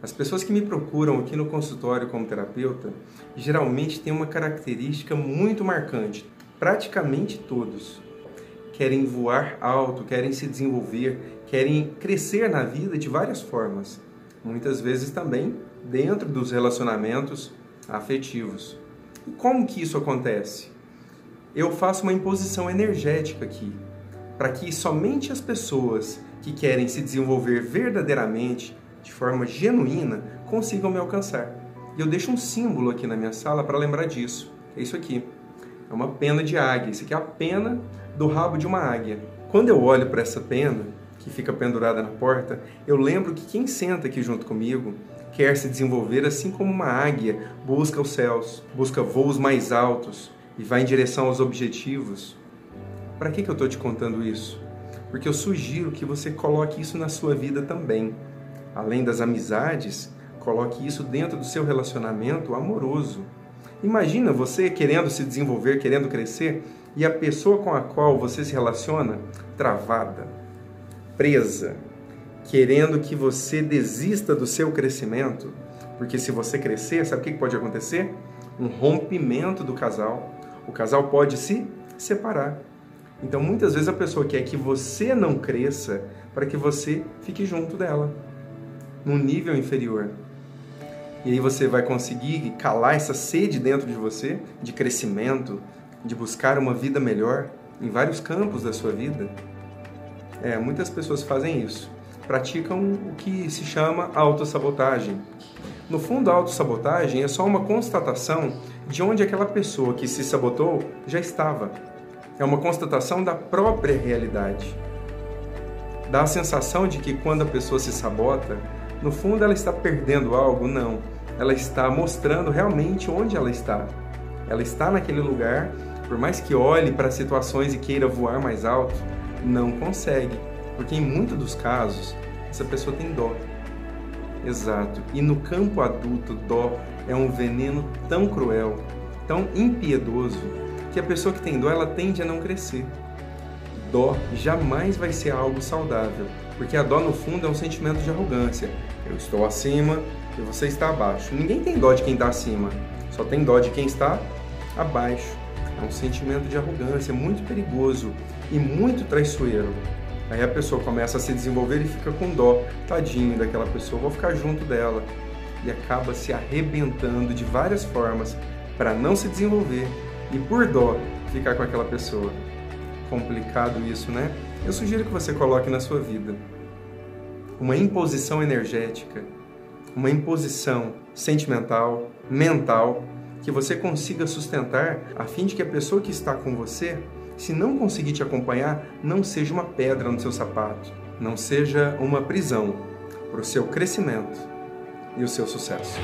As pessoas que me procuram aqui no consultório como terapeuta geralmente têm uma característica muito marcante. Praticamente todos querem voar alto, querem se desenvolver, querem crescer na vida de várias formas. Muitas vezes também dentro dos relacionamentos afetivos. E como que isso acontece? Eu faço uma imposição energética aqui, para que somente as pessoas que querem se desenvolver verdadeiramente, de forma genuína, consigam me alcançar. E eu deixo um símbolo aqui na minha sala para lembrar disso. É isso aqui. É uma pena de águia. Isso aqui é a pena do rabo de uma águia. Quando eu olho para essa pena, que fica pendurada na porta, eu lembro que quem senta aqui junto comigo quer se desenvolver assim como uma águia busca os céus, busca voos mais altos e vai em direção aos objetivos. Para que, que eu estou te contando isso? Porque eu sugiro que você coloque isso na sua vida também. Além das amizades, coloque isso dentro do seu relacionamento amoroso. Imagina você querendo se desenvolver, querendo crescer, e a pessoa com a qual você se relaciona travada, presa, querendo que você desista do seu crescimento, porque se você crescer, sabe o que pode acontecer? Um rompimento do casal. O casal pode se separar. Então, muitas vezes a pessoa quer que você não cresça para que você fique junto dela, num nível inferior. E aí você vai conseguir calar essa sede dentro de você de crescimento, de buscar uma vida melhor em vários campos da sua vida. É, muitas pessoas fazem isso. Praticam o que se chama autossabotagem. No fundo, a autossabotagem é só uma constatação de onde aquela pessoa que se sabotou já estava. É uma constatação da própria realidade. Dá a sensação de que quando a pessoa se sabota, no fundo ela está perdendo algo? Não. Ela está mostrando realmente onde ela está. Ela está naquele lugar, por mais que olhe para situações e queira voar mais alto, não consegue, porque em muitos dos casos essa pessoa tem dó. Exato. E no campo adulto, dó é um veneno tão cruel, tão impiedoso, que a pessoa que tem dó ela tende a não crescer. Dó jamais vai ser algo saudável, porque a dó no fundo é um sentimento de arrogância. Eu estou acima e você está abaixo. Ninguém tem dó de quem está acima, só tem dó de quem está abaixo. É um sentimento de arrogância muito perigoso e muito traiçoeiro. Aí a pessoa começa a se desenvolver e fica com dó, tadinho daquela pessoa, vou ficar junto dela. E acaba se arrebentando de várias formas para não se desenvolver e por dó ficar com aquela pessoa. Complicado isso, né? Eu sugiro que você coloque na sua vida uma imposição energética, uma imposição sentimental, mental, que você consiga sustentar a fim de que a pessoa que está com você, se não conseguir te acompanhar, não seja uma pedra no seu sapato, não seja uma prisão para o seu crescimento e o seu sucesso.